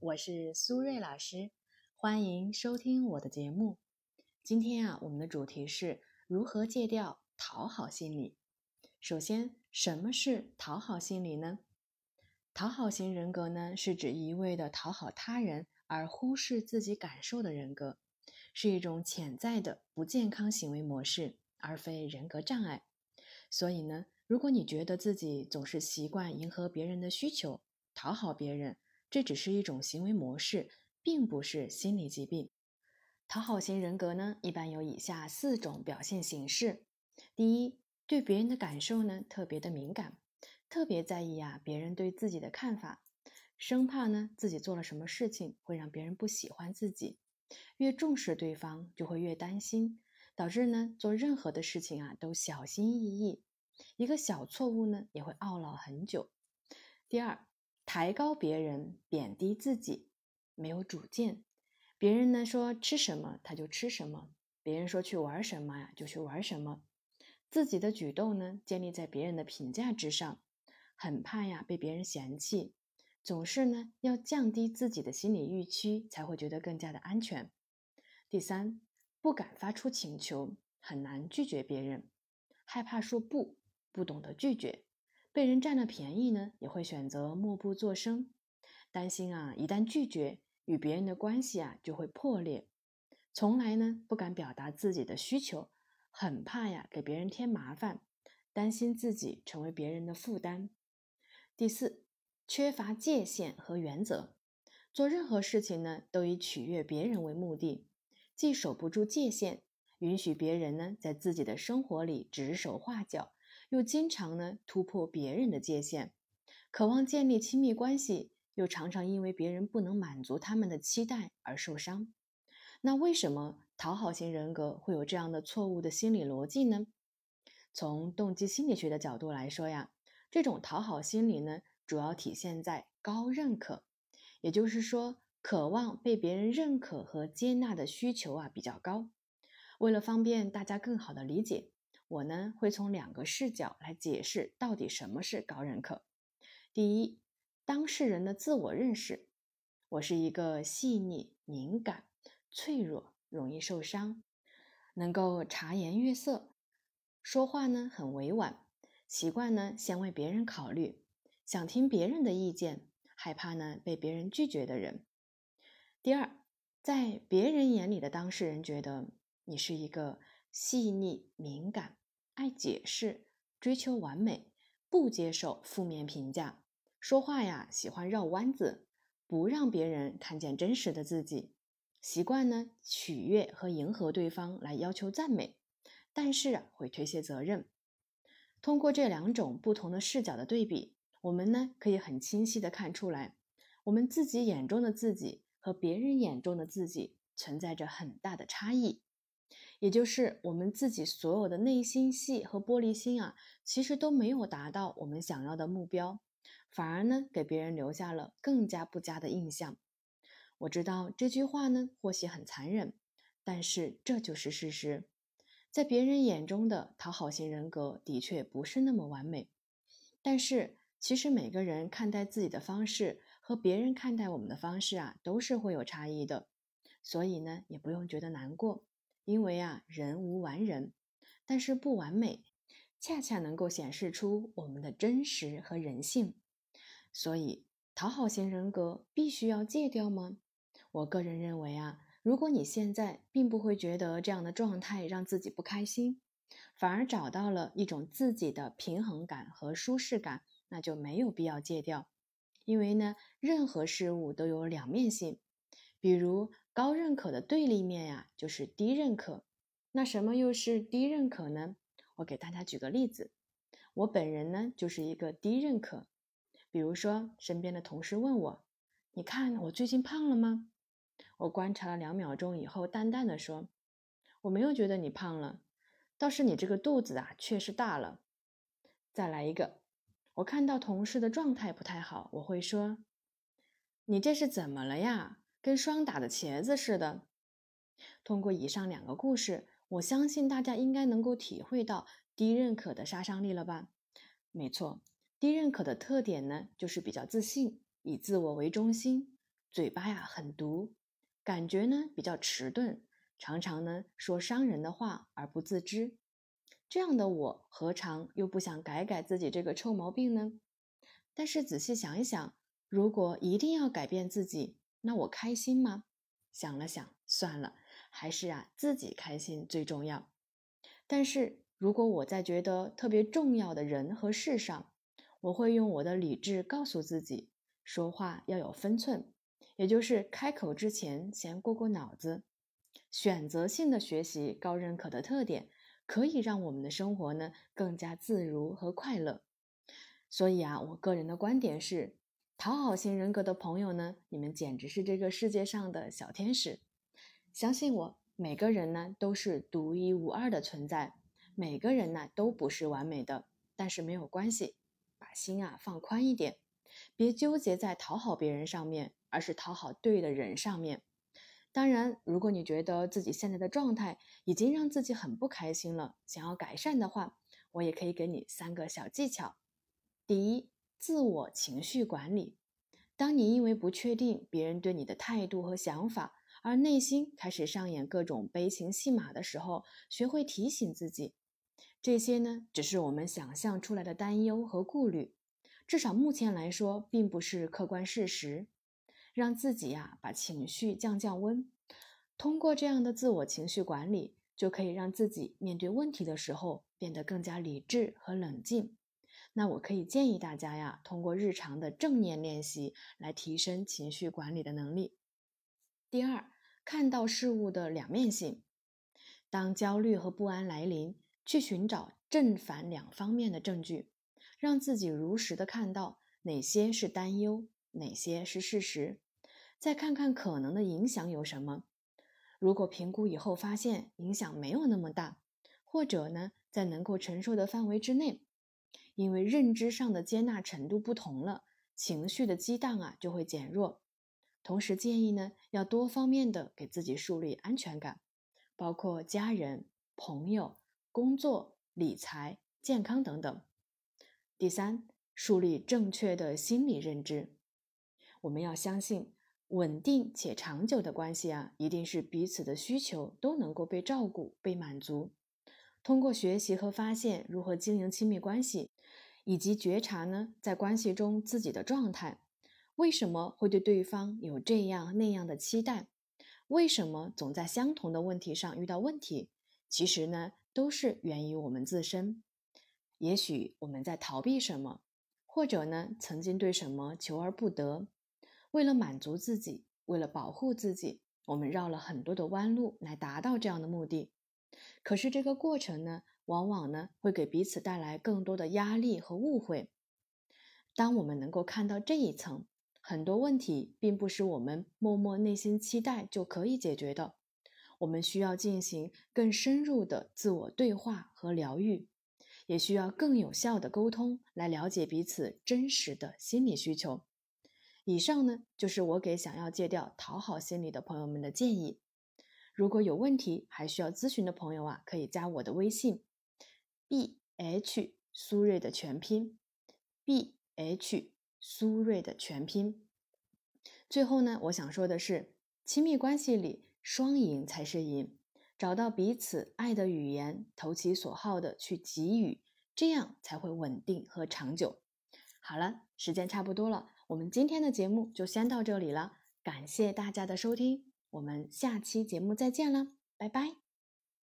我是苏瑞老师，欢迎收听我的节目。今天啊，我们的主题是如何戒掉讨好心理。首先，什么是讨好心理呢？讨好型人格呢，是指一味的讨好他人而忽视自己感受的人格，是一种潜在的不健康行为模式，而非人格障碍。所以呢，如果你觉得自己总是习惯迎合别人的需求，讨好别人，这只是一种行为模式，并不是心理疾病。讨好型人格呢，一般有以下四种表现形式：第一，对别人的感受呢特别的敏感，特别在意啊别人对自己的看法，生怕呢自己做了什么事情会让别人不喜欢自己。越重视对方，就会越担心，导致呢做任何的事情啊都小心翼翼，一个小错误呢也会懊恼很久。第二。抬高别人，贬低自己，没有主见。别人呢说吃什么他就吃什么，别人说去玩什么呀就去玩什么。自己的举动呢建立在别人的评价之上，很怕呀被别人嫌弃，总是呢要降低自己的心理预期，才会觉得更加的安全。第三，不敢发出请求，很难拒绝别人，害怕说不，不懂得拒绝。被人占了便宜呢，也会选择默不作声，担心啊，一旦拒绝，与别人的关系啊就会破裂。从来呢不敢表达自己的需求，很怕呀给别人添麻烦，担心自己成为别人的负担。第四，缺乏界限和原则，做任何事情呢都以取悦别人为目的，既守不住界限，允许别人呢在自己的生活里指手画脚。又经常呢突破别人的界限，渴望建立亲密关系，又常常因为别人不能满足他们的期待而受伤。那为什么讨好型人格会有这样的错误的心理逻辑呢？从动机心理学的角度来说呀，这种讨好心理呢，主要体现在高认可，也就是说，渴望被别人认可和接纳的需求啊比较高。为了方便大家更好的理解。我呢会从两个视角来解释到底什么是高认可。第一，当事人的自我认识：我是一个细腻、敏感、脆弱、容易受伤，能够察言悦色，说话呢很委婉，习惯呢先为别人考虑，想听别人的意见，害怕呢被别人拒绝的人。第二，在别人眼里的当事人觉得你是一个细腻、敏感。爱解释，追求完美，不接受负面评价，说话呀喜欢绕弯子，不让别人看见真实的自己，习惯呢取悦和迎合对方来要求赞美，但是会推卸责任。通过这两种不同的视角的对比，我们呢可以很清晰的看出来，我们自己眼中的自己和别人眼中的自己存在着很大的差异。也就是我们自己所有的内心戏和玻璃心啊，其实都没有达到我们想要的目标，反而呢给别人留下了更加不佳的印象。我知道这句话呢或许很残忍，但是这就是事实。在别人眼中的讨好型人格的确不是那么完美，但是其实每个人看待自己的方式和别人看待我们的方式啊都是会有差异的，所以呢也不用觉得难过。因为啊，人无完人，但是不完美，恰恰能够显示出我们的真实和人性。所以，讨好型人格必须要戒掉吗？我个人认为啊，如果你现在并不会觉得这样的状态让自己不开心，反而找到了一种自己的平衡感和舒适感，那就没有必要戒掉。因为呢，任何事物都有两面性，比如。高认可的对立面呀，就是低认可。那什么又是低认可呢？我给大家举个例子，我本人呢就是一个低认可。比如说，身边的同事问我：“你看我最近胖了吗？”我观察了两秒钟以后，淡淡的说：“我没有觉得你胖了，倒是你这个肚子啊，确实大了。”再来一个，我看到同事的状态不太好，我会说：“你这是怎么了呀？”跟霜打的茄子似的。通过以上两个故事，我相信大家应该能够体会到低认可的杀伤力了吧？没错，低认可的特点呢，就是比较自信，以自我为中心，嘴巴呀很毒，感觉呢比较迟钝，常常呢说伤人的话而不自知。这样的我何尝又不想改改自己这个臭毛病呢？但是仔细想一想，如果一定要改变自己，那我开心吗？想了想，算了，还是啊自己开心最重要。但是如果我在觉得特别重要的人和事上，我会用我的理智告诉自己，说话要有分寸，也就是开口之前先过过脑子。选择性的学习高认可的特点，可以让我们的生活呢更加自如和快乐。所以啊，我个人的观点是，讨好型人格的朋友呢，你们简直是这个世界上的小天使。相信我，每个人呢都是独一无二的存在，每个人呢都不是完美的，但是没有关系。把心啊放宽一点，别纠结在讨好别人上面，而是讨好对的人上面。当然，如果你觉得自己现在的状态已经让自己很不开心了，想要改善的话，我也可以给你三个小技巧。第一，自我情绪管理。当你因为不确定别人对你的态度和想法，而内心开始上演各种悲情戏码的时候，学会提醒自己。这些呢，只是我们想象出来的担忧和顾虑，至少目前来说，并不是客观事实。让自己呀，把情绪降降温，通过这样的自我情绪管理，就可以让自己面对问题的时候变得更加理智和冷静。那我可以建议大家呀，通过日常的正念练习来提升情绪管理的能力。第二，看到事物的两面性，当焦虑和不安来临。去寻找正反两方面的证据，让自己如实的看到哪些是担忧，哪些是事实，再看看可能的影响有什么。如果评估以后发现影响没有那么大，或者呢在能够承受的范围之内，因为认知上的接纳程度不同了，情绪的激荡啊就会减弱。同时建议呢要多方面的给自己树立安全感，包括家人、朋友。工作、理财、健康等等。第三，树立正确的心理认知。我们要相信，稳定且长久的关系啊，一定是彼此的需求都能够被照顾、被满足。通过学习和发现如何经营亲密关系，以及觉察呢，在关系中自己的状态，为什么会对对方有这样那样的期待？为什么总在相同的问题上遇到问题？其实呢？都是源于我们自身。也许我们在逃避什么，或者呢，曾经对什么求而不得。为了满足自己，为了保护自己，我们绕了很多的弯路来达到这样的目的。可是这个过程呢，往往呢会给彼此带来更多的压力和误会。当我们能够看到这一层，很多问题并不是我们默默内心期待就可以解决的。我们需要进行更深入的自我对话和疗愈，也需要更有效的沟通来了解彼此真实的心理需求。以上呢，就是我给想要戒掉讨好心理的朋友们的建议。如果有问题还需要咨询的朋友啊，可以加我的微信：b h 苏瑞的全拼，b h 苏瑞的全拼。最后呢，我想说的是，亲密关系里。双赢才是赢，找到彼此爱的语言，投其所好的去给予，这样才会稳定和长久。好了，时间差不多了，我们今天的节目就先到这里了，感谢大家的收听，我们下期节目再见了，拜拜。